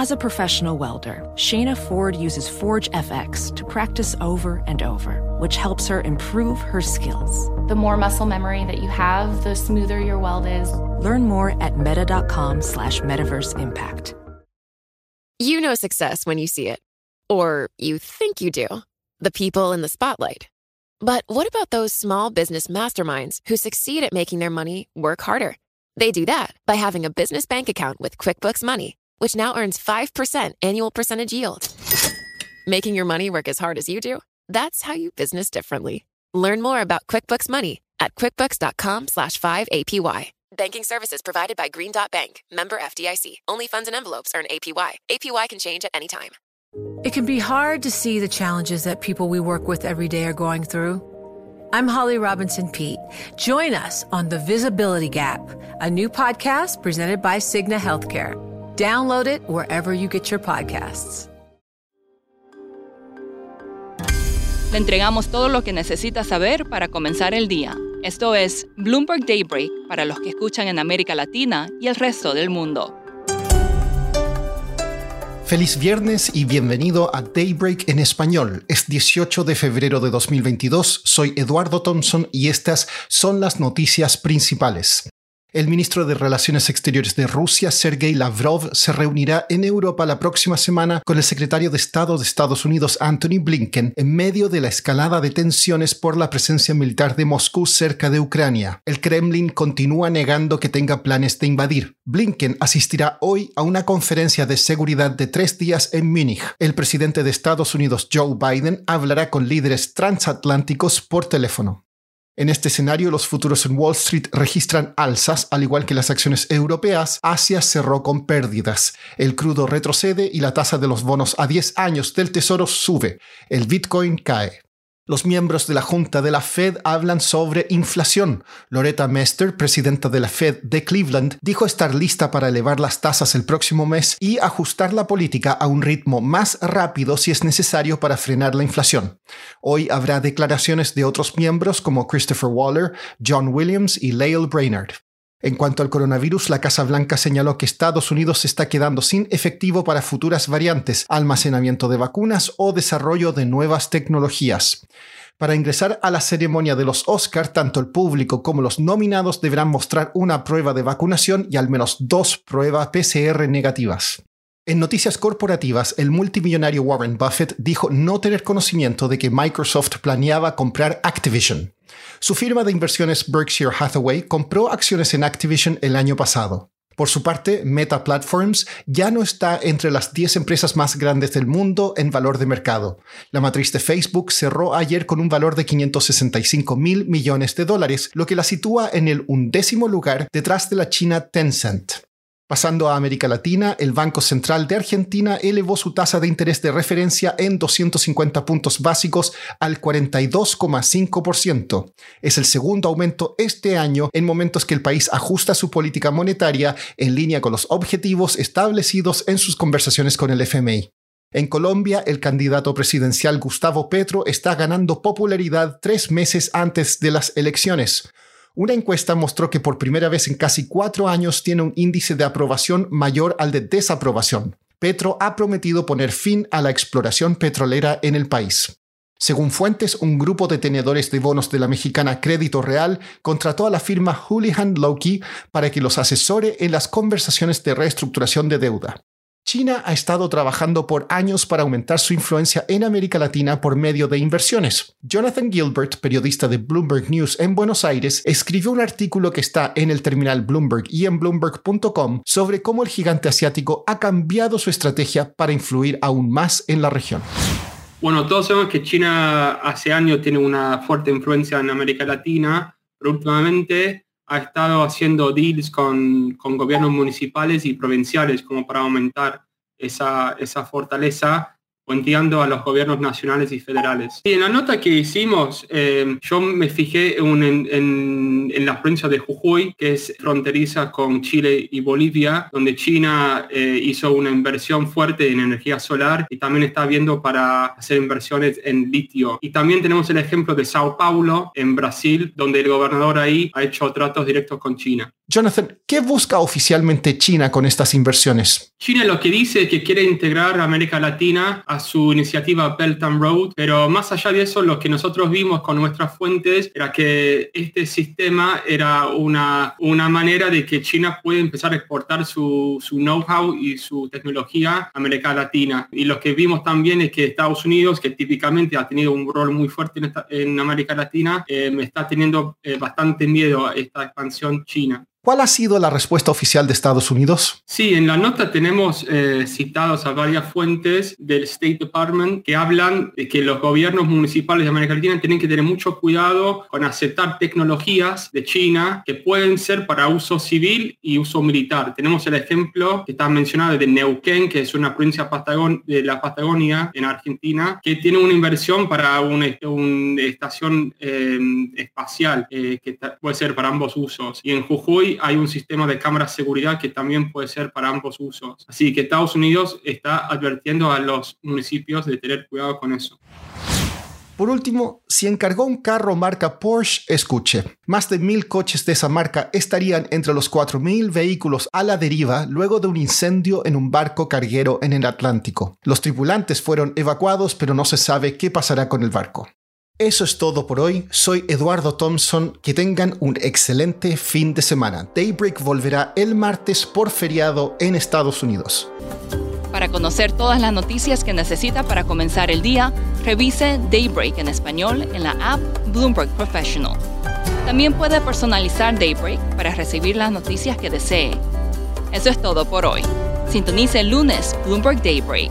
As a professional welder, Shayna Ford uses Forge FX to practice over and over, which helps her improve her skills. The more muscle memory that you have, the smoother your weld is. Learn more at meta.com slash metaverse impact. You know success when you see it. Or you think you do. The people in the spotlight. But what about those small business masterminds who succeed at making their money work harder? They do that by having a business bank account with QuickBooks Money which now earns 5% annual percentage yield. Making your money work as hard as you do? That's how you business differently. Learn more about QuickBooks Money at quickbooks.com slash 5APY. Banking services provided by Green Dot Bank, member FDIC. Only funds and envelopes earn APY. APY can change at any time. It can be hard to see the challenges that people we work with every day are going through. I'm Holly Robinson Pete. Join us on The Visibility Gap, a new podcast presented by Cigna Healthcare. Download it wherever you get your podcasts. Le entregamos todo lo que necesita saber para comenzar el día. Esto es Bloomberg Daybreak para los que escuchan en América Latina y el resto del mundo. Feliz viernes y bienvenido a Daybreak en español. Es 18 de febrero de 2022, soy Eduardo Thompson y estas son las noticias principales. El ministro de Relaciones Exteriores de Rusia, Sergei Lavrov, se reunirá en Europa la próxima semana con el secretario de Estado de Estados Unidos, Anthony Blinken, en medio de la escalada de tensiones por la presencia militar de Moscú cerca de Ucrania. El Kremlin continúa negando que tenga planes de invadir. Blinken asistirá hoy a una conferencia de seguridad de tres días en Múnich. El presidente de Estados Unidos, Joe Biden, hablará con líderes transatlánticos por teléfono. En este escenario, los futuros en Wall Street registran alzas, al igual que las acciones europeas. Asia cerró con pérdidas. El crudo retrocede y la tasa de los bonos a 10 años del Tesoro sube. El Bitcoin cae. Los miembros de la Junta de la Fed hablan sobre inflación. Loretta Mester, presidenta de la Fed de Cleveland, dijo estar lista para elevar las tasas el próximo mes y ajustar la política a un ritmo más rápido si es necesario para frenar la inflación. Hoy habrá declaraciones de otros miembros como Christopher Waller, John Williams y Lael Brainerd. En cuanto al coronavirus, la Casa Blanca señaló que Estados Unidos se está quedando sin efectivo para futuras variantes, almacenamiento de vacunas o desarrollo de nuevas tecnologías. Para ingresar a la ceremonia de los Oscar, tanto el público como los nominados deberán mostrar una prueba de vacunación y al menos dos pruebas PCR negativas. En noticias corporativas, el multimillonario Warren Buffett dijo no tener conocimiento de que Microsoft planeaba comprar Activision. Su firma de inversiones Berkshire Hathaway compró acciones en Activision el año pasado. Por su parte, Meta Platforms ya no está entre las 10 empresas más grandes del mundo en valor de mercado. La matriz de Facebook cerró ayer con un valor de 565 mil millones de dólares, lo que la sitúa en el undécimo lugar detrás de la China Tencent. Pasando a América Latina, el Banco Central de Argentina elevó su tasa de interés de referencia en 250 puntos básicos al 42,5%. Es el segundo aumento este año en momentos que el país ajusta su política monetaria en línea con los objetivos establecidos en sus conversaciones con el FMI. En Colombia, el candidato presidencial Gustavo Petro está ganando popularidad tres meses antes de las elecciones. Una encuesta mostró que por primera vez en casi cuatro años tiene un índice de aprobación mayor al de desaprobación. Petro ha prometido poner fin a la exploración petrolera en el país. Según fuentes, un grupo de tenedores de bonos de la mexicana Crédito Real contrató a la firma Houlihan Lokey para que los asesore en las conversaciones de reestructuración de deuda. China ha estado trabajando por años para aumentar su influencia en América Latina por medio de inversiones. Jonathan Gilbert, periodista de Bloomberg News en Buenos Aires, escribió un artículo que está en el terminal Bloomberg y en bloomberg.com sobre cómo el gigante asiático ha cambiado su estrategia para influir aún más en la región. Bueno, todos sabemos que China hace años tiene una fuerte influencia en América Latina, pero últimamente ha estado haciendo deals con, gobiernos municipales y provinciales como para aumentar esa, esa fortaleza puenteando a los gobiernos nacionales y federales. Y en la nota que hicimos, eh, yo me fijé en, en, la provincia de Jujuy, que es fronteriza con Chile y Bolivia, donde China eh, hizo una inversión fuerte en energía solar y también está viendo para hacer inversiones en litio. Y también tenemos el ejemplo de Sao Paulo, en Brasil, donde el gobernador ahí ha hecho tratos directos con China. Jonathan, ¿qué busca oficialmente China con estas inversiones? China lo que dice es que quiere integrar a América Latina a su iniciativa Belt and Road, pero más allá de eso, lo que nosotros vimos con nuestras fuentes era que este sistema era una, una manera de que China puede empezar a exportar su, su know-how y su tecnología a América Latina. Y lo que vimos también es que Estados Unidos, que típicamente ha tenido un rol muy fuerte en, América Latina, eh, está teniendo eh, bastante miedo a esta expansión china. ¿Cuál ha sido la respuesta oficial de Estados Unidos? Sí, en la nota tenemos eh, citados a varias fuentes del State Department que hablan de que los gobiernos municipales de América Latina tienen que tener mucho cuidado con aceptar tecnologías de China que pueden ser para uso civil y uso militar. Tenemos el ejemplo que está mencionado de Neuquén, que es una provincia de la Patagonia en Argentina, que tiene una inversión para una, estación eh, espacial eh, que puede ser para ambos usos. Y en Jujuy hay un sistema de cámaras de seguridad que también puede ser para ambos usos. Así que Estados Unidos está advirtiendo a los municipios de tener cuidado con eso. Por último, si encargó un carro marca Porsche, escuche. Más de mil coches de esa marca estarían entre los 4.000 vehículos a la deriva luego de un incendio en un barco carguero en el Atlántico. Los tripulantes fueron evacuados, pero no se sabe qué pasará con el barco. Eso es todo por hoy. Soy Eduardo Thompson. Que tengan un excelente fin de semana. Daybreak volverá el martes por feriado en Estados Unidos. Para conocer todas las noticias que necesita para comenzar el día, revise Daybreak en español en la app Bloomberg Professional. También puede personalizar Daybreak para recibir las noticias que desee. Eso es todo por hoy. Sintonice el lunes Bloomberg Daybreak